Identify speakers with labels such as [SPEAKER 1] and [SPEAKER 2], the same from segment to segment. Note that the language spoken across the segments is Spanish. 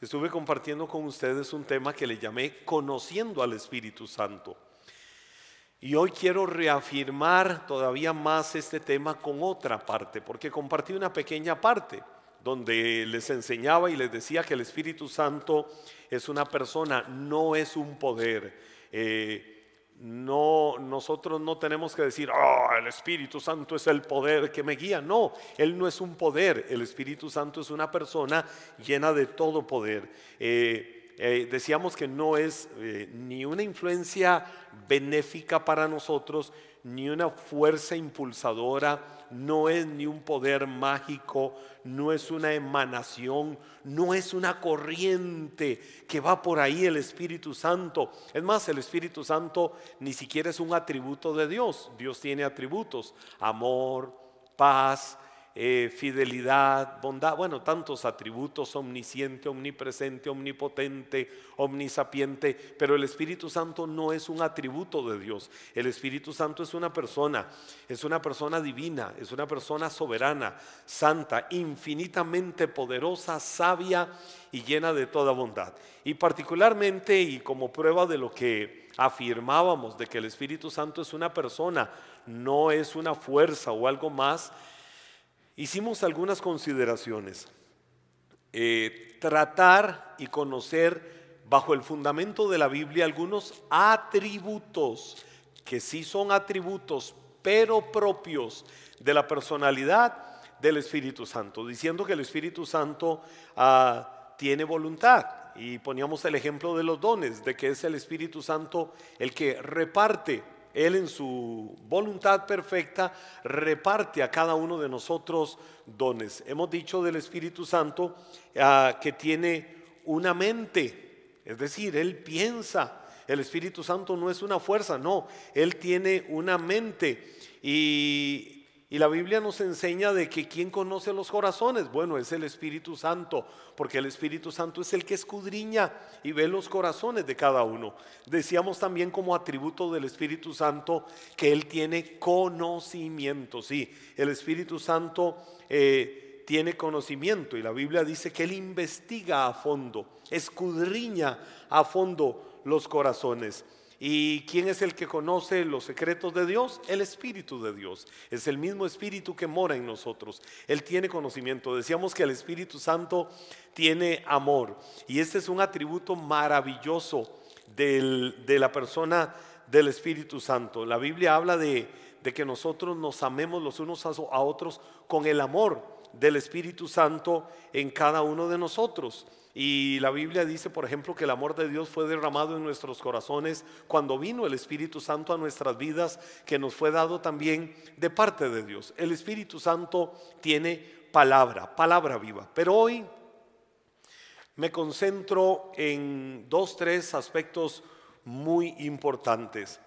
[SPEAKER 1] estuve compartiendo con ustedes un tema que le llamé Conociendo al Espíritu Santo. Y hoy quiero reafirmar todavía más este tema con otra parte, porque compartí una pequeña parte donde les enseñaba y les decía que el Espíritu Santo es una persona, no es un poder. Eh, no, nosotros no tenemos que decir, oh, el Espíritu Santo es el poder que me guía. No, Él no es un poder. El Espíritu Santo es una persona llena de todo poder. Eh, eh, decíamos que no es ni una influencia benéfica para nosotros, ni una fuerza impulsadora no es ni un poder mágico, no es una emanación, no es una corriente que va por ahí el Espíritu Santo. Es más, el Espíritu Santo ni siquiera es un atributo de Dios. Dios tiene atributos, amor, paz, eh, fidelidad, bondad, bueno, tantos atributos, omnisciente, omnipresente, omnipotente, omnisapiente, pero el Espíritu Santo no es un atributo de Dios. El Espíritu Santo es una persona, es una persona divina, es una persona soberana, santa, infinitamente poderosa, sabia y llena de toda bondad. Y particularmente, y como prueba de lo que afirmábamos, de que el Espíritu Santo es una persona, no es una fuerza o algo más, hicimos algunas consideraciones. Eh, tratar y conocer bajo el fundamento de la Biblia algunos atributos que sí son atributos, pero propios de la personalidad del Espíritu Santo, diciendo que el Espíritu Santo ah, tiene voluntad. Y poníamos el ejemplo de los dones, de que es el Espíritu Santo el que reparte él en su voluntad perfecta reparte a cada uno de nosotros dones. Hemos dicho del Espíritu Santo ah, que tiene una mente, es decir, Él piensa. El Espíritu Santo no es una fuerza, no, Él tiene una mente. Y y la Biblia nos enseña de que quien conoce los corazones, bueno, es el Espíritu Santo, porque el Espíritu Santo es el que escudriña y ve los corazones de cada uno. Decíamos también como atributo del Espíritu Santo que Él tiene conocimiento, sí, el Espíritu Santo eh, tiene conocimiento y la Biblia dice que Él investiga a fondo, escudriña a fondo los corazones. ¿Y quién es el que conoce los secretos de Dios? El Espíritu de Dios. Es el mismo Espíritu que mora en nosotros. Él tiene conocimiento. Decíamos que el Espíritu Santo tiene amor. Y este es un atributo maravilloso de la persona del Espíritu Santo. La Biblia habla de, de que nosotros nos amemos los unos a otros con el amor del Espíritu Santo en cada uno de nosotros. Y la Biblia dice, por ejemplo, que el amor de Dios fue derramado en nuestros corazones cuando vino el Espíritu Santo a nuestras vidas, que nos fue dado también de parte de Dios. El Espíritu Santo tiene palabra, palabra viva. Pero hoy me concentro en dos, tres aspectos muy importantes.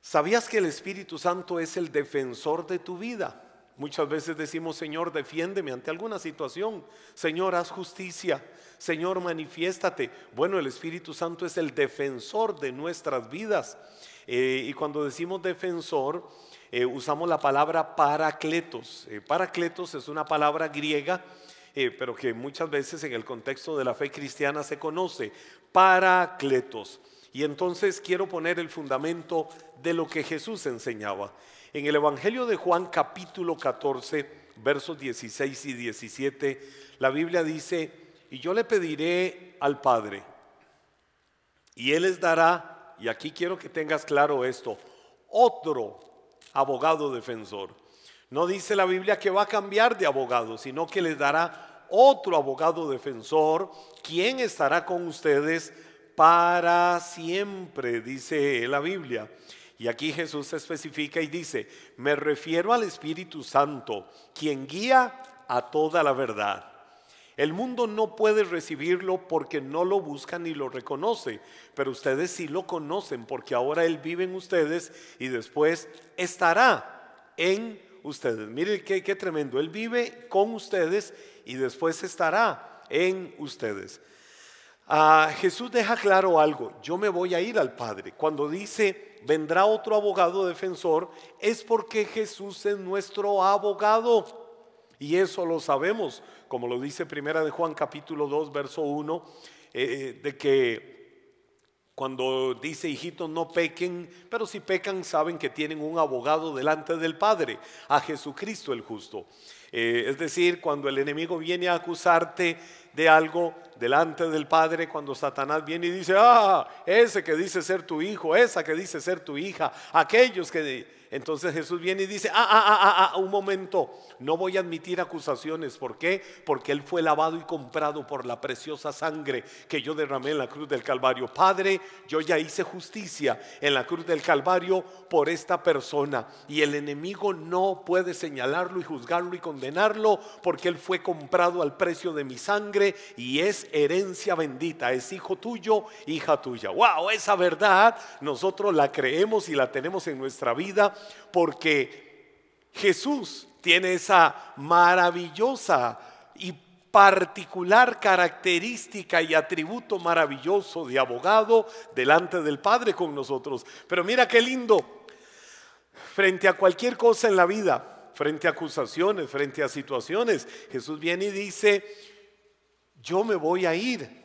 [SPEAKER 1] ¿Sabías que el Espíritu Santo es el defensor de tu vida? Muchas veces decimos, Señor, defiéndeme ante alguna situación. Señor, haz justicia. Señor, manifiéstate. Bueno, el Espíritu Santo es el defensor de nuestras vidas. Eh, y cuando decimos defensor, eh, usamos la palabra paracletos. Eh, paracletos es una palabra griega, pero que muchas veces en el contexto de la fe cristiana se conoce. Paracletos. Y entonces quiero poner el fundamento de lo que Jesús enseñaba. En el Evangelio de Juan capítulo 14, versos 16 y 17, la Biblia dice, y yo le pediré al Padre, y Él les dará, y aquí quiero que tengas claro esto, otro abogado defensor. No dice la Biblia que va a cambiar de abogado, sino que les dará otro abogado defensor, quien estará con ustedes para siempre, dice la Biblia. Y aquí Jesús se especifica y dice, me refiero al Espíritu Santo, quien guía a toda la verdad. El mundo no puede recibirlo porque no lo busca ni lo reconoce, pero ustedes sí lo conocen porque ahora Él vive en ustedes y después estará en ustedes. Miren qué, qué tremendo, Él vive con ustedes y después estará en ustedes. Ah, Jesús deja claro algo, yo me voy a ir al Padre. Cuando dice vendrá otro abogado defensor, es porque Jesús es nuestro abogado. Y eso lo sabemos, como lo dice Primera de Juan capítulo 2, verso 1, eh, de que cuando dice hijitos no pequen, pero si pecan saben que tienen un abogado delante del Padre, a Jesucristo el justo. Eh, es decir, cuando el enemigo viene a acusarte de algo delante del Padre, cuando Satanás viene y dice, ah, ese que dice ser tu hijo, esa que dice ser tu hija, aquellos que entonces Jesús viene y dice, ah, ah, ah, ah, un momento, no voy a admitir acusaciones. ¿Por qué? Porque Él fue lavado y comprado por la preciosa sangre que yo derramé en la cruz del Calvario. Padre, yo ya hice justicia en la cruz del Calvario por esta persona. Y el enemigo no puede señalarlo y juzgarlo y condenarlo porque Él fue comprado al precio de mi sangre y es herencia bendita, es hijo tuyo, hija tuya. ¡Wow! Esa verdad nosotros la creemos y la tenemos en nuestra vida porque Jesús tiene esa maravillosa y particular característica y atributo maravilloso de abogado delante del Padre con nosotros. Pero mira qué lindo, frente a cualquier cosa en la vida, frente a acusaciones, frente a situaciones, Jesús viene y dice, yo me voy a ir,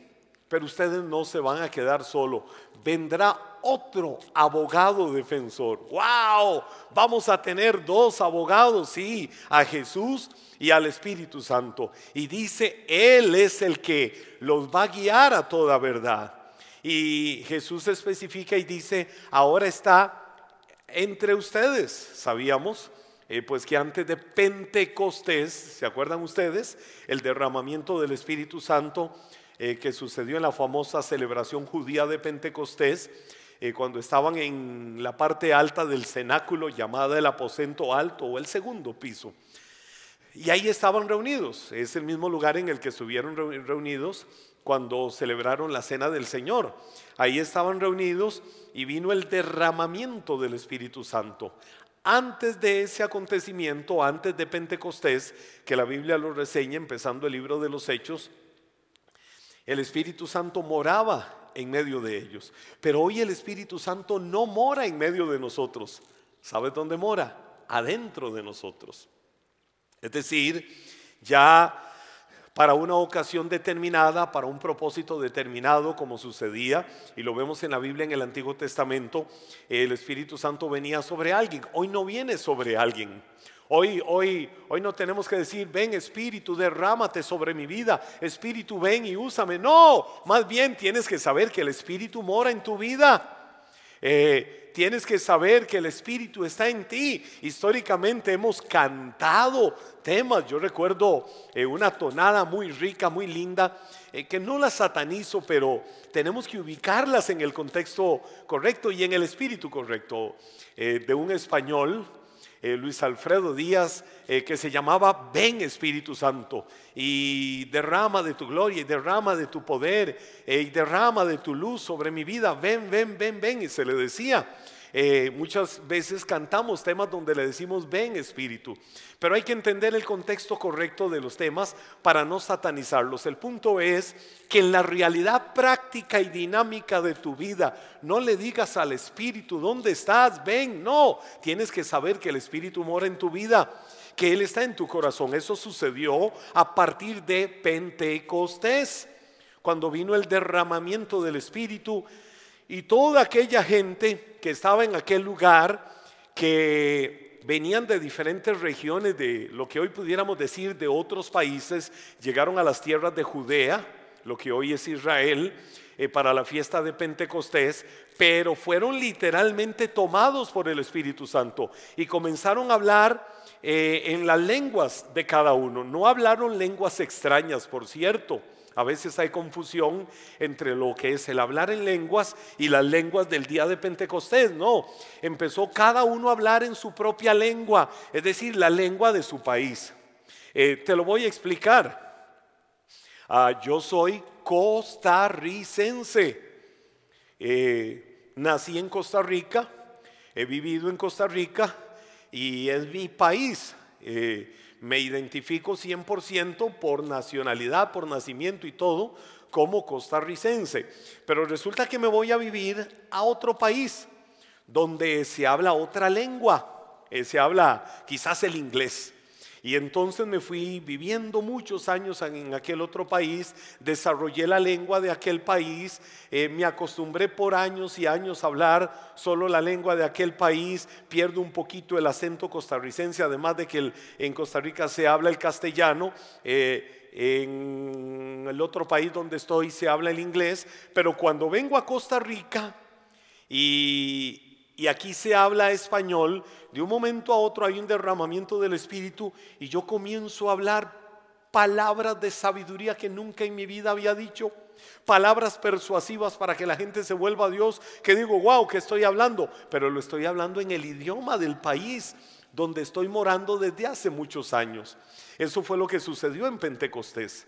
[SPEAKER 1] pero ustedes no se van a quedar solo. Vendrá otro abogado defensor. ¡Wow! Vamos a tener dos abogados, sí, a Jesús y al Espíritu Santo. Y dice, Él es el que los va a guiar a toda verdad. Y Jesús especifica y dice, ahora está entre ustedes. Sabíamos eh, pues que antes de Pentecostés, ¿se acuerdan ustedes? El derramamiento del Espíritu Santo eh, que sucedió en la famosa celebración judía de Pentecostés, eh, cuando estaban en la parte alta del cenáculo llamada el aposento alto o el segundo piso. Y ahí estaban reunidos, es el mismo lugar en el que estuvieron reunidos cuando celebraron la cena del Señor. Ahí estaban reunidos y vino el derramamiento del Espíritu Santo. Antes de ese acontecimiento, antes de Pentecostés, que la Biblia lo reseña empezando el libro de los Hechos, el Espíritu Santo moraba en medio de ellos. Pero hoy el Espíritu Santo no mora en medio de nosotros. ¿Sabe dónde mora? Adentro de nosotros. Es decir, ya para una ocasión determinada, para un propósito determinado, como sucedía, y lo vemos en la Biblia en el Antiguo Testamento, el Espíritu Santo venía sobre alguien. Hoy no viene sobre alguien. Hoy, hoy, hoy no tenemos que decir, ven Espíritu, derrámate sobre mi vida, Espíritu, ven y úsame. No, más bien tienes que saber que el Espíritu mora en tu vida. Eh, tienes que saber que el Espíritu está en ti. Históricamente hemos cantado temas, yo recuerdo eh, una tonada muy rica, muy linda, eh, que no la satanizo, pero tenemos que ubicarlas en el contexto correcto y en el espíritu correcto de un español eh, Luis Alfredo Díaz, eh, que se llamaba Ven Espíritu Santo, y derrama de tu gloria, y derrama de tu poder, eh, y derrama de tu luz sobre mi vida, ven, ven, ven, ven, y se le decía. Eh, muchas veces cantamos temas donde le decimos ven Espíritu, pero hay que entender el contexto correcto de los temas para no satanizarlos. El punto es que en la realidad práctica y dinámica de tu vida no le digas al Espíritu, ¿dónde estás? Ven, no, tienes que saber que el Espíritu mora en tu vida que Él está en tu corazón. Eso sucedió a partir de Pentecostés, cuando vino el derramamiento del Espíritu y toda aquella gente que estaba en aquel lugar, que venían de diferentes regiones de lo que hoy pudiéramos decir de otros países, llegaron a las tierras de Judea, lo que hoy es Israel, eh, para la fiesta de Pentecostés, pero fueron literalmente tomados por el Espíritu Santo y comenzaron a hablar eh, en las lenguas de cada uno. No hablaron lenguas extrañas, por cierto a veces hay confusión entre lo que es el hablar en lenguas y las lenguas del día de Pentecostés. No, empezó cada uno a hablar en su propia lengua, es decir, la lengua de su país. Eh, te lo voy a explicar. Ah, yo soy costarricense. Eh, nací en Costa Rica, he vivido en Costa Rica y es mi país. Eh, me identifico 100% por nacionalidad, por nacimiento y todo, como costarricense. Pero resulta que me voy a vivir a otro país donde se habla otra lengua, eh, se habla quizás el inglés. Y entonces me fui viviendo muchos años en aquel otro país, desarrollé la lengua de aquel país, eh, me acostumbré por años y años a hablar solo la lengua de aquel país, pierdo un poquito el acento costarricense, además de que en Costa Rica se habla el castellano. Eh, en el otro país donde estoy se habla el inglés, pero cuando vengo a Costa Rica y y aquí se habla español, de un momento a otro hay un derramamiento del Espíritu y yo comienzo a hablar palabras de sabiduría que nunca en mi vida había dicho, palabras persuasivas para que la gente se vuelva a Dios, que digo, wow, que estoy hablando, pero lo estoy hablando en el idioma del país donde estoy morando desde hace muchos años. Eso fue lo que sucedió en Pentecostés.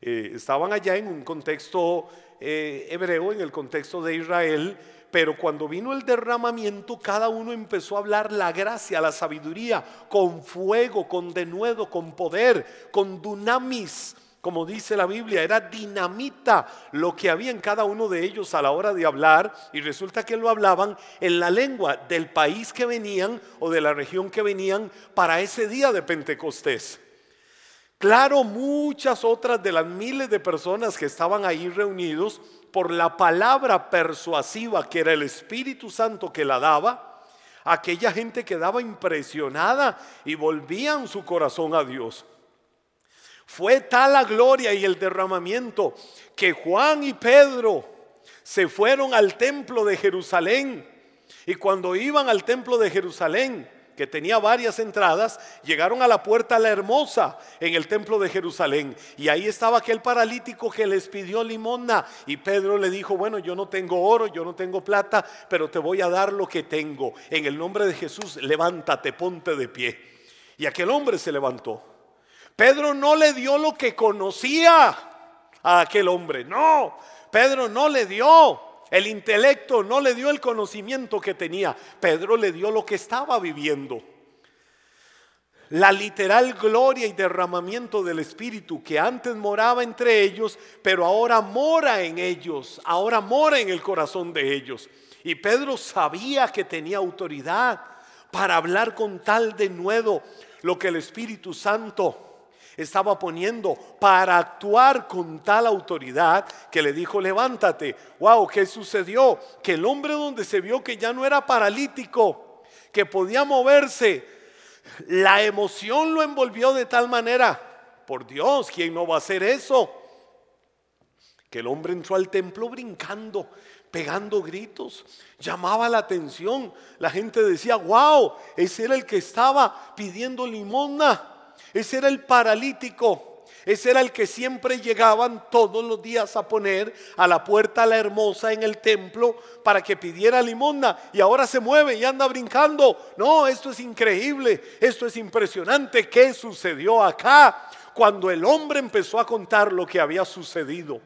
[SPEAKER 1] Eh, estaban allá en un contexto eh, hebreo, en el contexto de Israel, pero cuando vino el derramamiento, cada uno empezó a hablar la gracia, la sabiduría, con fuego, con denuedo, con poder, con dunamis, como dice la Biblia, era dinamita lo que había en cada uno de ellos a la hora de hablar y resulta que lo hablaban en la lengua del país que venían o de la región que venían para ese día de Pentecostés. Claro, muchas otras de las miles de personas que estaban ahí reunidos por la palabra persuasiva que era el Espíritu Santo que la daba, aquella gente quedaba impresionada y volvían su corazón a Dios. Fue tal la gloria y el derramamiento que Juan y Pedro se fueron al templo de Jerusalén. Y cuando iban al templo de Jerusalén, que tenía varias entradas, llegaron a la puerta la hermosa en el templo de Jerusalén. Y ahí estaba aquel paralítico que les pidió limosna. Y Pedro le dijo, bueno, yo no tengo oro, yo no tengo plata, pero te voy a dar lo que tengo. En el nombre de Jesús, levántate, ponte de pie. Y aquel hombre se levantó. Pedro no le dio lo que conocía a aquel hombre. No, Pedro no le dio el intelecto no le dio el conocimiento que tenía. Pedro le dio lo que estaba viviendo. La literal gloria y derramamiento del Espíritu que antes moraba entre ellos, pero ahora mora en ellos, ahora mora en el corazón de ellos. Y Pedro sabía que tenía autoridad para hablar con tal denuedo lo que el Espíritu Santo estaba poniendo para actuar con tal autoridad que le dijo, levántate. Wow, ¿qué sucedió? Que el hombre donde se vio que ya no era paralítico, que podía moverse, la emoción lo envolvió de tal manera. Por Dios, ¿quién no va a hacer eso? Que el hombre entró al templo brincando, pegando gritos, llamaba la atención. La gente decía, wow, ese era el que estaba pidiendo limosna. Ese era el paralítico. Ese era el que siempre llegaban todos los días a poner a la puerta la hermosa en el templo para que pidiera limosna y ahora se mueve y anda brincando. No, esto es increíble, esto es impresionante. ¿Qué sucedió acá? Cuando el hombre empezó a contar lo que había sucedido,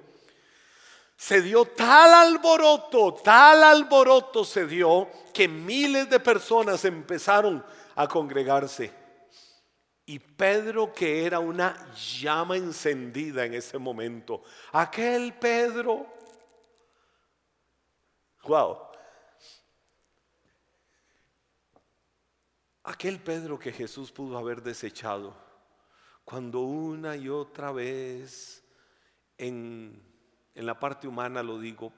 [SPEAKER 1] se dio tal alboroto, tal alboroto se dio que miles de personas empezaron a congregarse. Y Pedro, que era una llama encendida en ese momento, aquel Pedro, wow, aquel Pedro que Jesús pudo haber desechado, cuando una y otra vez, en, en la parte humana lo digo,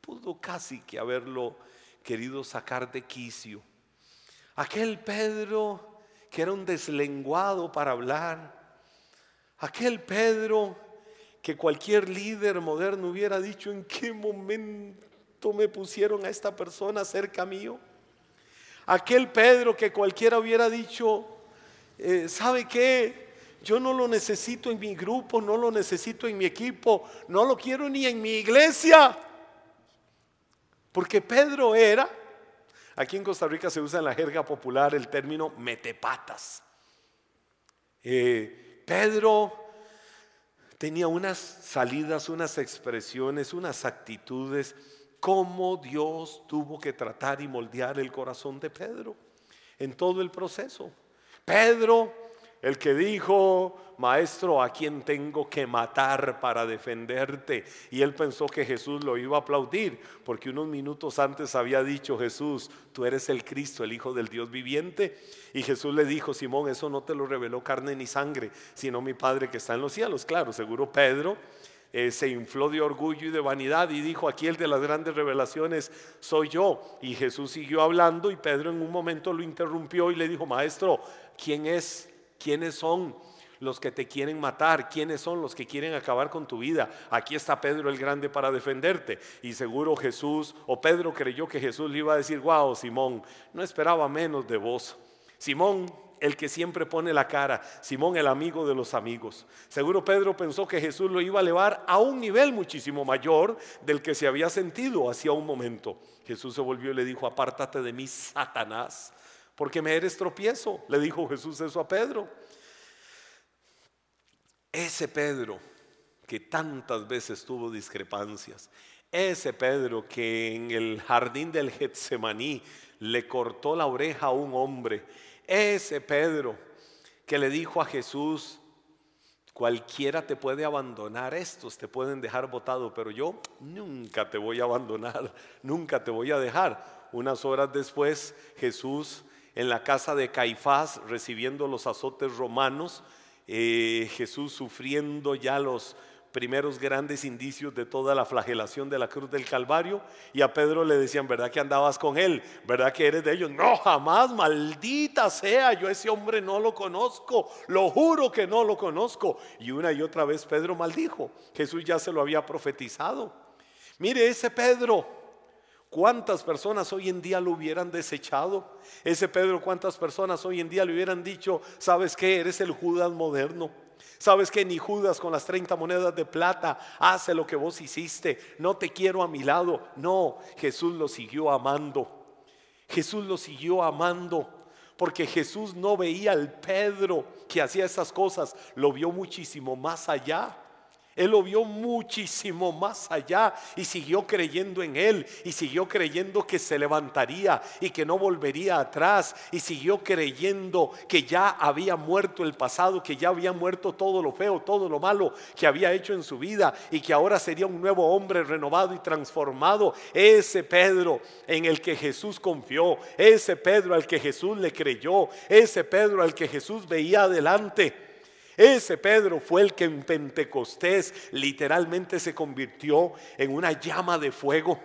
[SPEAKER 1] pudo casi que haberlo querido sacar de quicio. Aquel Pedro que era un deslenguado para hablar. Aquel Pedro que cualquier líder moderno hubiera dicho, ¿en qué momento me pusieron a esta persona cerca mío? Aquel Pedro que cualquiera hubiera dicho, eh, ¿sabe qué? Yo no lo necesito en mi grupo, no lo necesito en mi equipo, no lo quiero ni en mi iglesia. Porque Pedro era Aquí en Costa Rica se usa en la jerga popular el término metepatas. Eh, Pedro tenía unas salidas, unas expresiones, unas actitudes, como Dios tuvo que tratar y moldear el corazón de Pedro en todo el proceso. Pedro el que dijo, maestro, ¿a quién tengo que matar para defenderte? Y él pensó que Jesús lo iba a aplaudir, porque unos minutos antes había dicho Jesús, tú eres el Cristo, el Hijo del Dios viviente. Y Jesús le dijo, Simón, eso no te lo reveló carne ni sangre, sino mi Padre que está en los cielos. Claro, seguro Pedro. Eh, se infló de orgullo y de vanidad y dijo, aquí el de las grandes revelaciones soy yo. Y Jesús siguió hablando y Pedro en un momento lo interrumpió y le dijo, maestro, ¿quién es? ¿Quiénes son los que te quieren matar? ¿Quiénes son los que quieren acabar con tu vida? Aquí está Pedro el Grande para defenderte. Y seguro Jesús, o Pedro creyó que Jesús le iba a decir, wow, Simón, no esperaba menos de vos. Simón, el que siempre pone la cara, Simón el amigo de los amigos. Seguro Pedro pensó que Jesús lo iba a elevar a un nivel muchísimo mayor del que se había sentido hacía un momento. Jesús se volvió y le dijo, apártate de mí, Satanás, porque me eres tropiezo. Le dijo Jesús eso a Pedro. Ese Pedro que tantas veces tuvo discrepancias, ese Pedro que en el jardín del Getsemaní le cortó la oreja a un hombre, ese Pedro que le dijo a Jesús, cualquiera te puede abandonar, estos te pueden dejar botado, pero yo nunca te voy a abandonar, nunca te voy a dejar. Unas horas después Jesús en la casa de Caifás recibiendo los azotes romanos, eh, Jesús sufriendo ya los primeros grandes indicios de toda la flagelación de la cruz del Calvario. Y a Pedro le decían, ¿verdad que andabas con él? ¿Verdad que eres de ellos? No, jamás, maldita sea, yo ese hombre no lo conozco, lo juro que no lo conozco. Y una y otra vez Pedro maldijo, Jesús ya se lo había profetizado. Mire ese Pedro, ¿Cuántas personas hoy en día lo hubieran desechado? Ese Pedro, ¿cuántas personas hoy en día le hubieran dicho, sabes que eres el Judas moderno? Sabes que ni Judas con las 30 monedas de plata hace lo que vos hiciste. No te quiero a mi lado. No, Jesús lo siguió amando. Jesús lo siguió amando. Porque Jesús no veía al Pedro que hacía esas cosas, lo vio muchísimo más allá. Él lo vio muchísimo más allá y siguió creyendo en Él y siguió creyendo que se levantaría y que no volvería atrás y siguió creyendo que ya había muerto el pasado, que ya había muerto todo lo feo, todo lo malo que había hecho en su vida y que ahora sería un nuevo hombre renovado y transformado. Ese Pedro en el que Jesús confió, ese Pedro al que Jesús le creyó, ese Pedro al que Jesús veía adelante. Ese Pedro fue el que en Pentecostés literalmente se convirtió en una llama de fuego.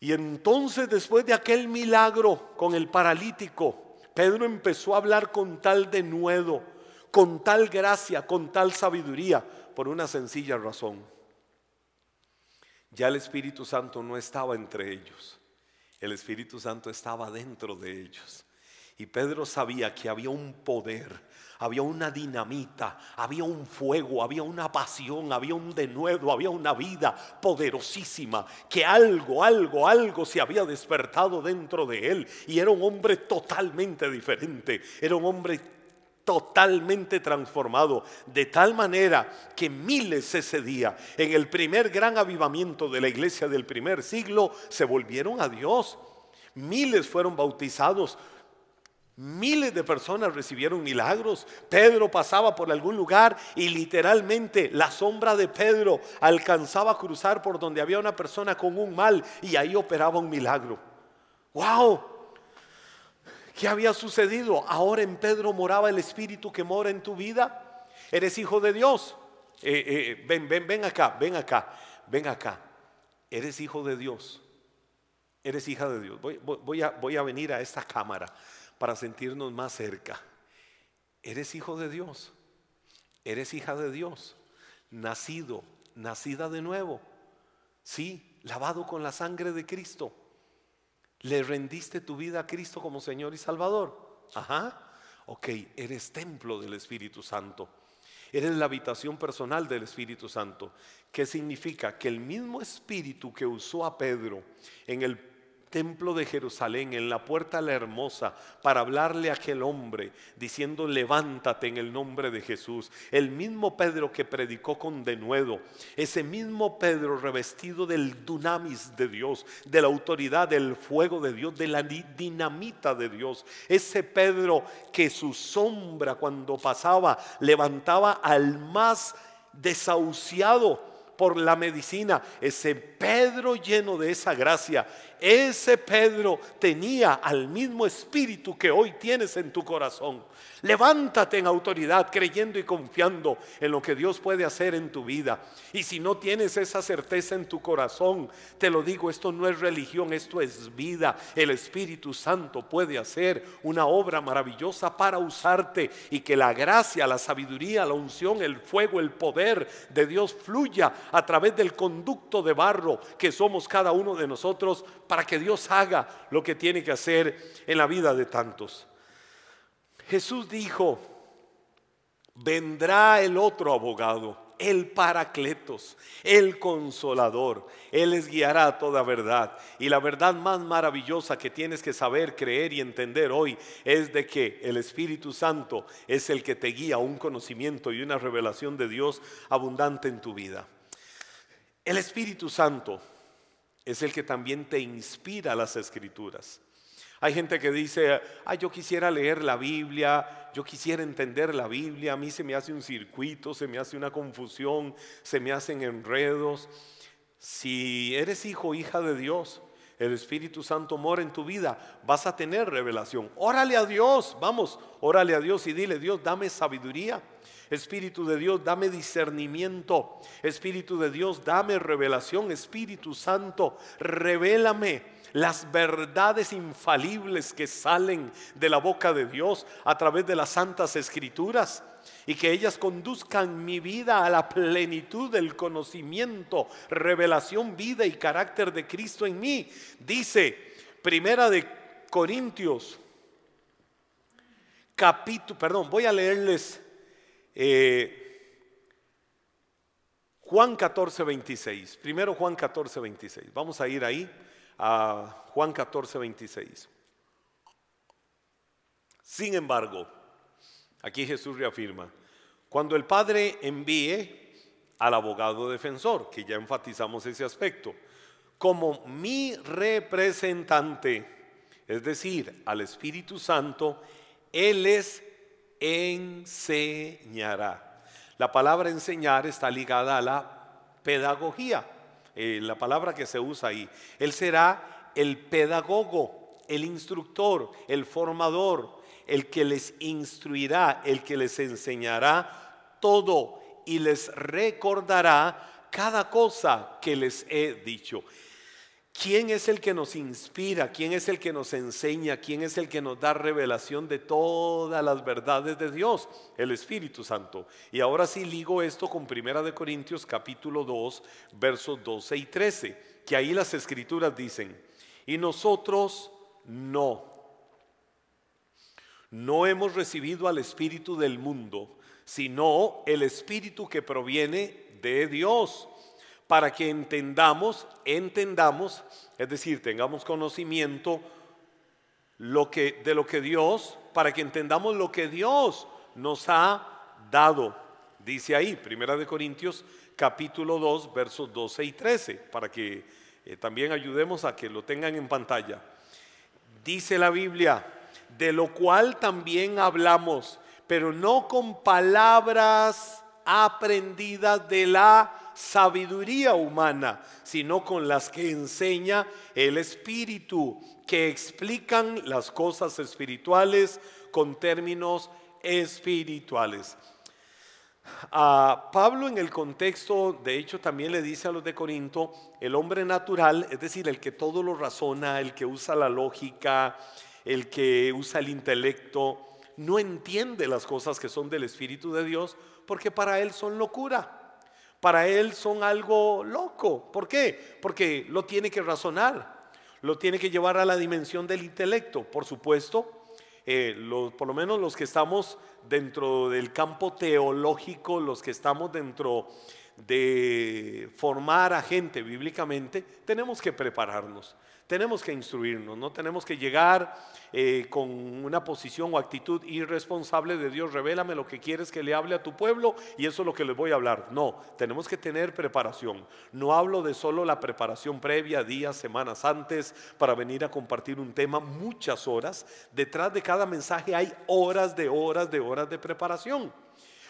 [SPEAKER 1] Y entonces después de aquel milagro con el paralítico, Pedro empezó a hablar con tal denuedo, con tal gracia, con tal sabiduría, por una sencilla razón. Ya el Espíritu Santo no estaba entre ellos, el Espíritu Santo estaba dentro de ellos. Y Pedro sabía que había un poder había una dinamita, había un fuego, había una pasión, había un denuedo, había una vida poderosísima, que algo, algo, algo se había despertado dentro de él y era un hombre totalmente diferente, era un hombre totalmente transformado, de tal manera que miles ese día, en el primer gran avivamiento de la iglesia del primer siglo, se volvieron a Dios. Miles fueron bautizados, Miles de personas recibieron milagros. Pedro pasaba por algún lugar y literalmente la sombra de Pedro alcanzaba a cruzar por donde había una persona con un mal y ahí operaba un milagro. ¡Wow! ¿Qué había sucedido? Ahora en Pedro moraba el Espíritu que mora en tu vida. Eres hijo de Dios. Eh, eh, ven, ven, ven acá, ven acá, ven acá. Eres hijo de Dios. Eres hija de Dios. voy, a, voy a venir a esta cámara para sentirnos más cerca. Eres hijo de Dios, eres hija de Dios, nacido, nacida de nuevo, sí, lavado con la sangre de Cristo. Le rendiste tu vida a Cristo como Señor y Salvador. Ajá. Ok, eres templo del Espíritu Santo. Eres la habitación personal del Espíritu Santo. ¿Qué significa? Que el mismo Espíritu que usó a Pedro en el templo de Jerusalén, en la puerta la hermosa, para hablarle a aquel hombre, diciendo, levántate en el nombre de Jesús. El mismo Pedro que predicó con denuedo, ese mismo Pedro revestido del dunamis de Dios, de la autoridad del fuego de Dios, de la dinamita de Dios. Ese Pedro que su sombra cuando pasaba levantaba al más desahuciado por la medicina, ese Pedro lleno de esa gracia, ese Pedro tenía al mismo espíritu que hoy tienes en tu corazón. Levántate en autoridad, creyendo y confiando en lo que Dios puede hacer en tu vida. Y si no tienes esa certeza en tu corazón, te lo digo, esto no es religión, esto es vida. El Espíritu Santo puede hacer una obra maravillosa para usarte y que la gracia, la sabiduría, la unción, el fuego, el poder de Dios fluya a través del conducto de barro que somos cada uno de nosotros para que Dios haga lo que tiene que hacer en la vida de tantos. Jesús dijo, vendrá el otro abogado, el Paracletos, el Consolador. Él les guiará a toda verdad. Y la verdad más maravillosa que tienes que saber, creer y entender hoy es de que el Espíritu Santo es el que te guía a un conocimiento y una revelación de Dios abundante en tu vida. El Espíritu Santo es el que también te inspira las escrituras. Hay gente que dice, ay, yo quisiera leer la Biblia, yo quisiera entender la Biblia, a mí se me hace un circuito, se me hace una confusión, se me hacen enredos. Si eres hijo o hija de Dios, el Espíritu Santo mora en tu vida, vas a tener revelación. Órale a Dios, vamos, órale a Dios y dile, Dios, dame sabiduría. Espíritu de Dios, dame discernimiento. Espíritu de Dios, dame revelación. Espíritu Santo, revélame las verdades infalibles que salen de la boca de Dios a través de las santas escrituras y que ellas conduzcan mi vida a la plenitud del conocimiento, revelación, vida y carácter de Cristo en mí. Dice Primera de Corintios, capítulo, perdón, voy a leerles eh, Juan 14, 26. Primero Juan 14, 26. Vamos a ir ahí a Juan 14, 26. Sin embargo, aquí Jesús reafirma, cuando el Padre envíe al abogado defensor, que ya enfatizamos ese aspecto, como mi representante, es decir, al Espíritu Santo, Él les enseñará. La palabra enseñar está ligada a la pedagogía. Eh, la palabra que se usa ahí. Él será el pedagogo, el instructor, el formador, el que les instruirá, el que les enseñará todo y les recordará cada cosa que les he dicho. ¿Quién es el que nos inspira? ¿Quién es el que nos enseña? ¿Quién es el que nos da revelación de todas las verdades de Dios? El Espíritu Santo. Y ahora sí ligo esto con Primera de Corintios capítulo 2, versos 12 y 13, que ahí las escrituras dicen, y nosotros no. No hemos recibido al Espíritu del mundo, sino el Espíritu que proviene de Dios para que entendamos, entendamos, es decir, tengamos conocimiento lo que, de lo que Dios, para que entendamos lo que Dios nos ha dado. Dice ahí, Primera de Corintios capítulo 2, versos 12 y 13, para que eh, también ayudemos a que lo tengan en pantalla. Dice la Biblia, de lo cual también hablamos, pero no con palabras aprendidas de la sabiduría humana, sino con las que enseña el Espíritu, que explican las cosas espirituales con términos espirituales. A Pablo en el contexto, de hecho, también le dice a los de Corinto, el hombre natural, es decir, el que todo lo razona, el que usa la lógica, el que usa el intelecto, no entiende las cosas que son del Espíritu de Dios, porque para él son locura para él son algo loco. ¿Por qué? Porque lo tiene que razonar, lo tiene que llevar a la dimensión del intelecto. Por supuesto, eh, por lo menos los que estamos dentro del campo teológico, los que estamos dentro de formar a gente bíblicamente, tenemos que prepararnos, tenemos que instruirnos, no tenemos que llegar eh, con una posición o actitud irresponsable de Dios, revélame lo que quieres que le hable a tu pueblo y eso es lo que les voy a hablar. No, tenemos que tener preparación. No hablo de solo la preparación previa, días, semanas antes, para venir a compartir un tema, muchas horas. Detrás de cada mensaje hay horas de horas de horas de preparación.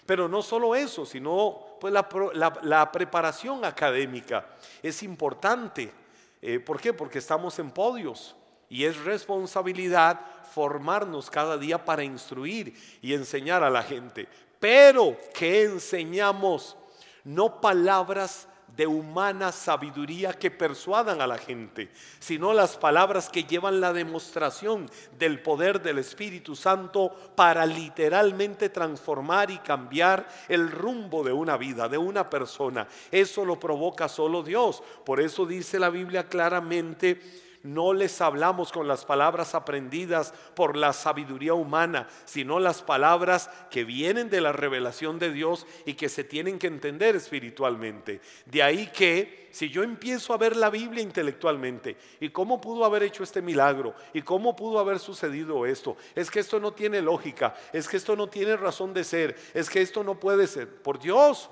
[SPEAKER 1] Pero no solo eso, sino pues la, preparación académica es importante. Eh, ¿Por qué? Porque estamos en podios y es responsabilidad formarnos cada día para instruir y enseñar a la gente. Pero, ¿qué enseñamos? No palabras de humana sabiduría que persuadan a la gente, sino las palabras que llevan la demostración del poder del Espíritu Santo para literalmente transformar y cambiar el rumbo de una vida, de una persona. Eso lo provoca solo Dios. Por eso dice la Biblia claramente no les hablamos con las palabras aprendidas por la sabiduría humana, sino las palabras que vienen de la revelación de Dios y que se tienen que entender espiritualmente. De ahí que si yo empiezo a ver la Biblia intelectualmente y cómo pudo haber hecho este milagro y cómo pudo haber sucedido esto, es que esto no tiene lógica, es que esto no tiene razón de ser, es que esto no puede ser. Por Dios,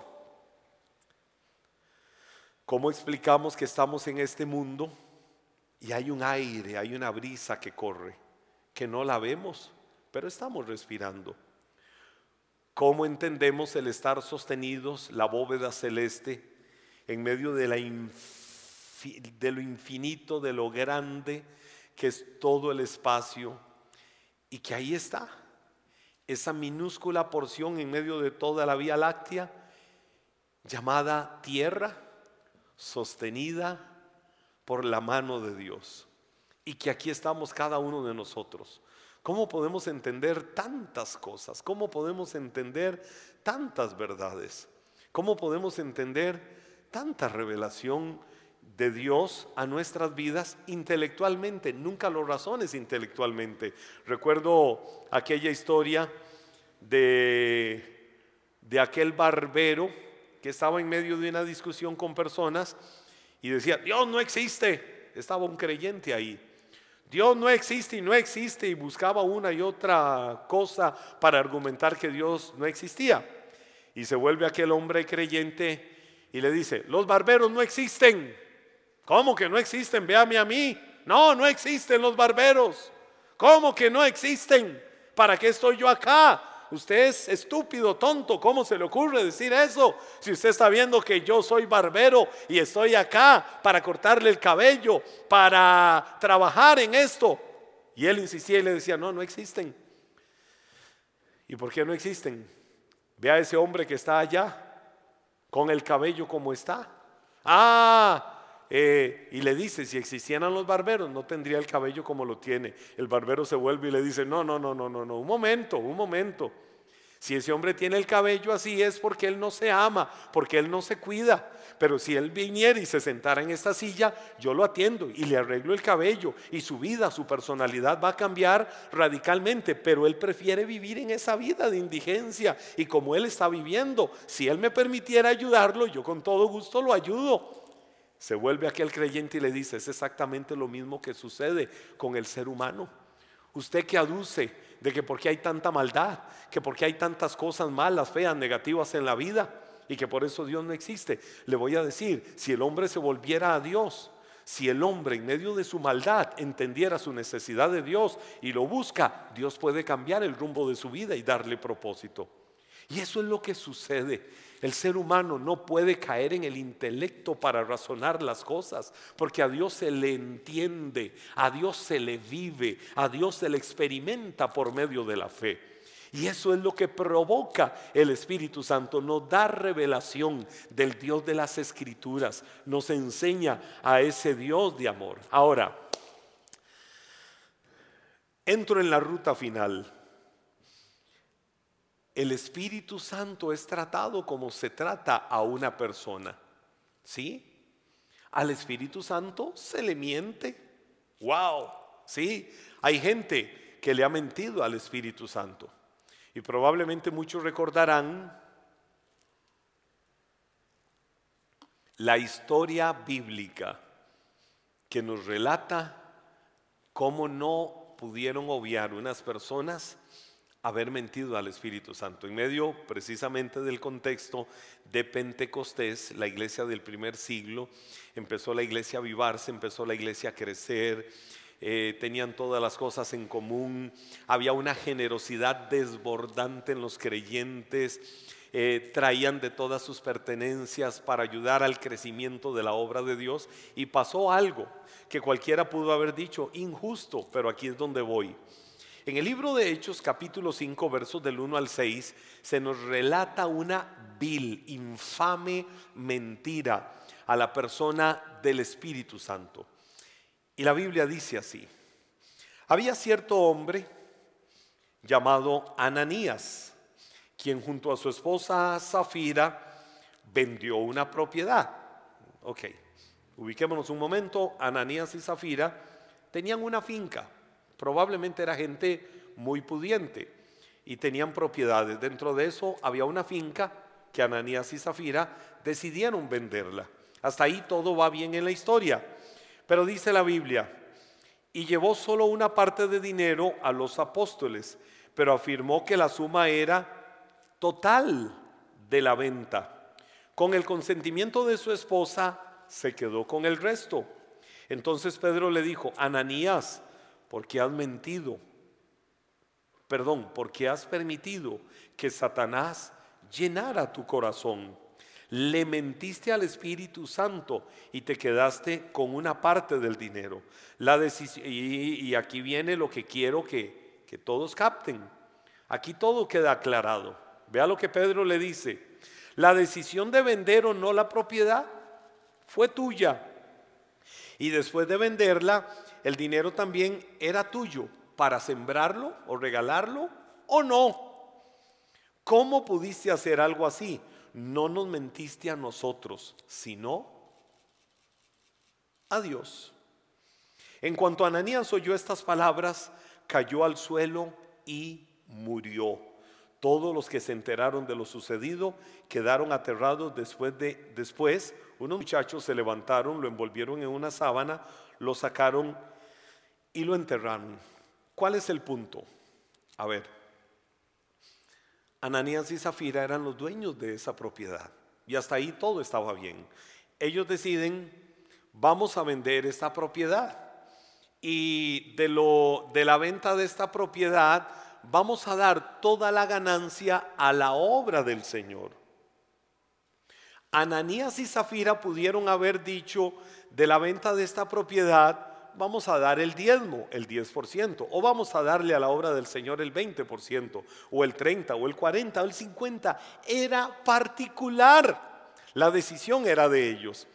[SPEAKER 1] ¿cómo explicamos que estamos en este mundo? Y hay un aire, hay una brisa que corre, que no la vemos, pero estamos respirando. ¿Cómo entendemos el estar sostenidos, la bóveda celeste, en medio de, de lo infinito, de lo grande que es todo el espacio y que ahí está, esa minúscula porción en medio de toda la Vía Láctea llamada tierra, sostenida por la mano de Dios. Y que aquí estamos cada uno de nosotros. ¿Cómo podemos entender tantas cosas? ¿Cómo podemos entender tantas verdades? ¿Cómo podemos entender tanta revelación de Dios a nuestras vidas intelectualmente? Nunca lo razones intelectualmente. Recuerdo aquella historia de, de aquel barbero que estaba en medio de una discusión con personas y decía, Dios no existe. Estaba un creyente ahí. Dios no existe y no existe y buscaba una y otra cosa para argumentar que Dios no existía. Y se vuelve aquel hombre creyente y le dice, los barberos no existen. ¿Cómo que no existen? Véame a mí. No, no existen los barberos. ¿Cómo que no existen? ¿Para qué estoy yo acá? Usted es estúpido, tonto, ¿cómo se le ocurre decir eso? Si usted está viendo que yo soy barbero y estoy acá para cortarle el cabello, para trabajar en esto. Y él insistía y le decía, no, no existen. ¿Y por qué no existen? Ve a ese hombre que está allá, con el cabello como está. Ah, eh, y le dice, si existieran los barberos, no tendría el cabello como lo tiene. El barbero se vuelve y le dice, no, no, no, no, no, no, un momento, un momento. Si ese hombre tiene el cabello así es porque él no se ama, porque él no se cuida. Pero si él viniera y se sentara en esta silla, yo lo atiendo y le arreglo el cabello y su vida, su personalidad va a cambiar radicalmente. Pero él prefiere vivir en esa vida de indigencia y como él está viviendo, si él me permitiera ayudarlo, yo con todo gusto lo ayudo. Se vuelve aquel creyente y le dice, es exactamente lo mismo que sucede con el ser humano. Usted que aduce de que porque hay tanta maldad, que porque hay tantas cosas malas, feas, negativas en la vida y que por eso Dios no existe. Le voy a decir, si el hombre se volviera a Dios, si el hombre en medio de su maldad entendiera su necesidad de Dios y lo busca, Dios puede cambiar el rumbo de su vida y darle propósito. Y eso es lo que sucede. El ser humano no puede caer en el intelecto para razonar las cosas, porque a Dios se le entiende, a Dios se le vive, a Dios se le experimenta por medio de la fe. Y eso es lo que provoca el Espíritu Santo, nos da revelación del Dios de las Escrituras, nos enseña a ese Dios de amor. Ahora, entro en la ruta final el Espíritu Santo es tratado como se trata a una persona. ¿Sí? Al Espíritu Santo se le miente. ¡Wow! Sí, hay gente que le ha mentido al Espíritu Santo. Y probablemente muchos recordarán la historia bíblica que nos relata cómo no pudieron obviar unas personas haber mentido al Espíritu Santo. En medio precisamente del contexto de Pentecostés, la iglesia del primer siglo, empezó la iglesia a avivarse, empezó la iglesia a crecer, eh, tenían todas las cosas en común, había una generosidad desbordante en los creyentes, eh, traían de todas sus pertenencias para ayudar al crecimiento de la obra de Dios y pasó algo que cualquiera pudo haber dicho, injusto, pero aquí es donde voy. En el libro de Hechos capítulo 5 versos del 1 al 6 se nos relata una vil, infame mentira a la persona del Espíritu Santo. Y la Biblia dice así, había cierto hombre llamado Ananías, quien junto a su esposa Zafira vendió una propiedad. Ok, ubiquémonos un momento, Ananías y Zafira tenían una finca, probablemente era gente muy pudiente y tenían propiedades. Dentro de eso había una finca que Ananías y Zafira decidieron venderla. Hasta ahí todo va bien en la historia. Pero dice la Biblia, y llevó solo una parte de dinero a los apóstoles, pero afirmó que la suma era total de la venta. Con el consentimiento de su esposa, se quedó con el resto. Entonces Pedro le dijo, Ananías, ¿por qué has mentido? Perdón, ¿por qué has permitido que Satanás llenara tu corazón? le mentiste al Espíritu Santo y te quedaste con una parte del dinero. La y, aquí viene lo que quiero que, que todos capten. Aquí todo queda aclarado. Vea lo que Pedro le dice. La decisión de vender o no la propiedad fue tuya. Y después de venderla, el dinero también era tuyo para sembrarlo o regalarlo o no. ¿Cómo pudiste hacer algo así? no nos mentiste a nosotros, sino a Dios. En cuanto Ananías oyó estas palabras, cayó al suelo y murió. Todos los que se enteraron de lo sucedido quedaron aterrados después de después unos muchachos se levantaron, lo envolvieron en una sábana, lo sacaron y lo enterraron. ¿Cuál es el punto? A ver, Ananías y Zafira eran los dueños de esa propiedad y hasta ahí todo estaba bien. Ellos deciden, vamos a vender esta propiedad y de, lo, de la venta de esta propiedad vamos a dar toda la ganancia a la obra del Señor. Ananías y Zafira pudieron haber dicho de la venta de esta propiedad, vamos a dar el diezmo, el 10%, o vamos a darle a la obra del Señor el 20%, o el 30, o el 40, o el 50. Era particular. La decisión era de ellos.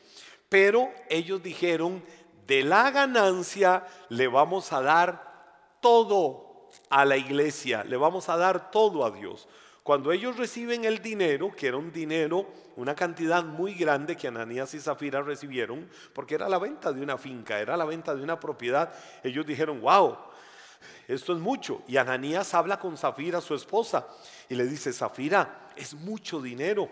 [SPEAKER 1] Pero ellos dijeron, de la ganancia le vamos a dar todo a la iglesia, le vamos a dar todo a Dios. Cuando ellos reciben el dinero, que era un dinero, una cantidad muy grande que Ananías y Zafira recibieron, porque era la venta de una finca, era la venta de una propiedad, ellos dijeron, wow, esto es mucho. Y Ananías habla con Zafira, su esposa, y le dice, Zafira, es mucho dinero.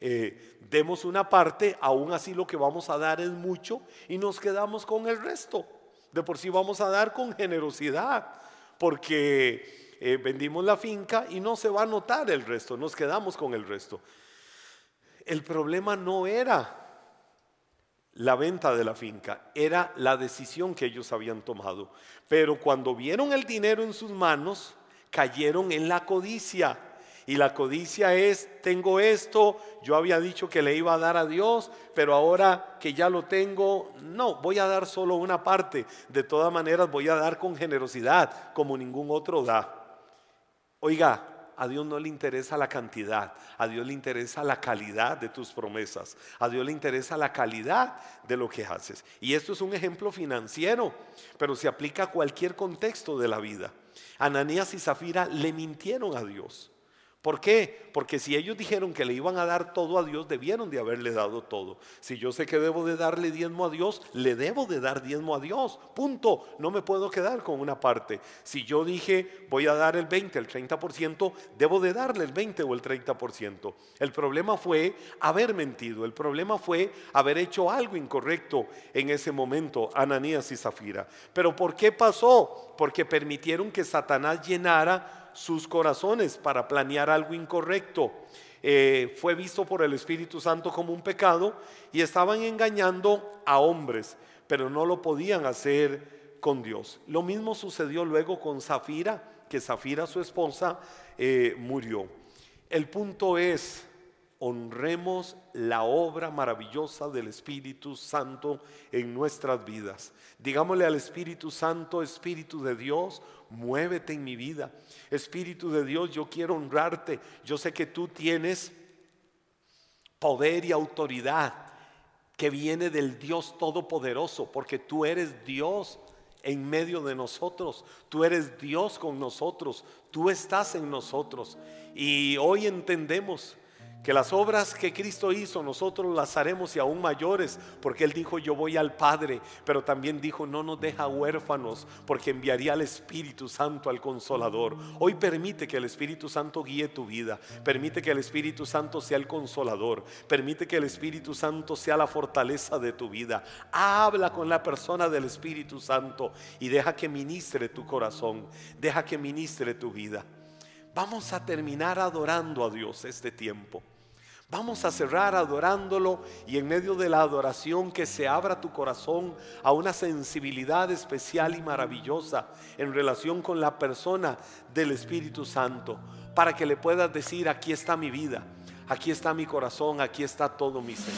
[SPEAKER 1] Eh, demos una parte, aún así lo que vamos a dar es mucho y nos quedamos con el resto. De por sí vamos a dar con generosidad, porque eh, vendimos la finca y no se va a notar el resto, nos quedamos con el resto. El problema no era la venta de la finca, era la decisión que ellos habían tomado. Pero cuando vieron el dinero en sus manos, cayeron en la codicia. Y la codicia es, tengo esto, yo había dicho que le iba a dar a Dios, pero ahora que ya lo tengo, no, voy a dar solo una parte. De todas maneras voy a dar con generosidad, como ningún otro da. Oiga, a Dios no le interesa la cantidad, a Dios le interesa la calidad de tus promesas, a Dios le interesa la calidad de lo que haces. Y esto es un ejemplo financiero, pero se aplica a cualquier contexto de la vida. Ananías y Zafira le mintieron a Dios. ¿Por qué? Porque si ellos dijeron que le iban a dar todo a Dios, debieron de haberle dado todo. Si yo sé que debo de darle diezmo a Dios, le debo de dar diezmo a Dios. Punto. No me puedo quedar con una parte. Si yo dije voy a dar el 20, el 30%, debo de darle el 20 o el 30%. El problema fue haber mentido. El problema fue haber hecho algo incorrecto en ese momento, Ananías y Zafira. Pero ¿por qué pasó? Porque permitieron que Satanás llenara sus corazones para planear algo incorrecto. Eh, fue visto por el Espíritu Santo como un pecado y estaban engañando a hombres, pero no lo podían hacer con Dios. Lo mismo sucedió luego con Zafira, que Zafira, su esposa, eh, murió. El punto es, honremos la obra maravillosa del Espíritu Santo en nuestras vidas. Digámosle al Espíritu Santo, Espíritu de Dios, muévete en mi vida. Espíritu de Dios, yo quiero honrarte. Yo sé que tú tienes poder y autoridad que viene del Dios Todopoderoso, porque tú eres Dios en medio de nosotros. Tú eres Dios con nosotros. Tú estás en nosotros. Y hoy entendemos que las obras que Cristo hizo nosotros las haremos y aún mayores, porque Él dijo yo voy al Padre, pero también dijo no nos deja huérfanos, porque enviaría al Espíritu Santo al Consolador. Hoy permite que el Espíritu Santo guíe tu vida, permite que el Espíritu Santo sea el Consolador, permite que el Espíritu Santo sea la fortaleza de tu vida. Habla con la persona del Espíritu Santo y deja que ministre tu corazón, deja que ministre tu vida. Vamos a terminar adorando a Dios este tiempo. Vamos a cerrar adorándolo y en medio de la adoración que se abra tu corazón a una sensibilidad especial y maravillosa en relación con la persona del Espíritu Santo, para que le puedas decir, aquí está mi vida, aquí está mi corazón, aquí está todo mi ser.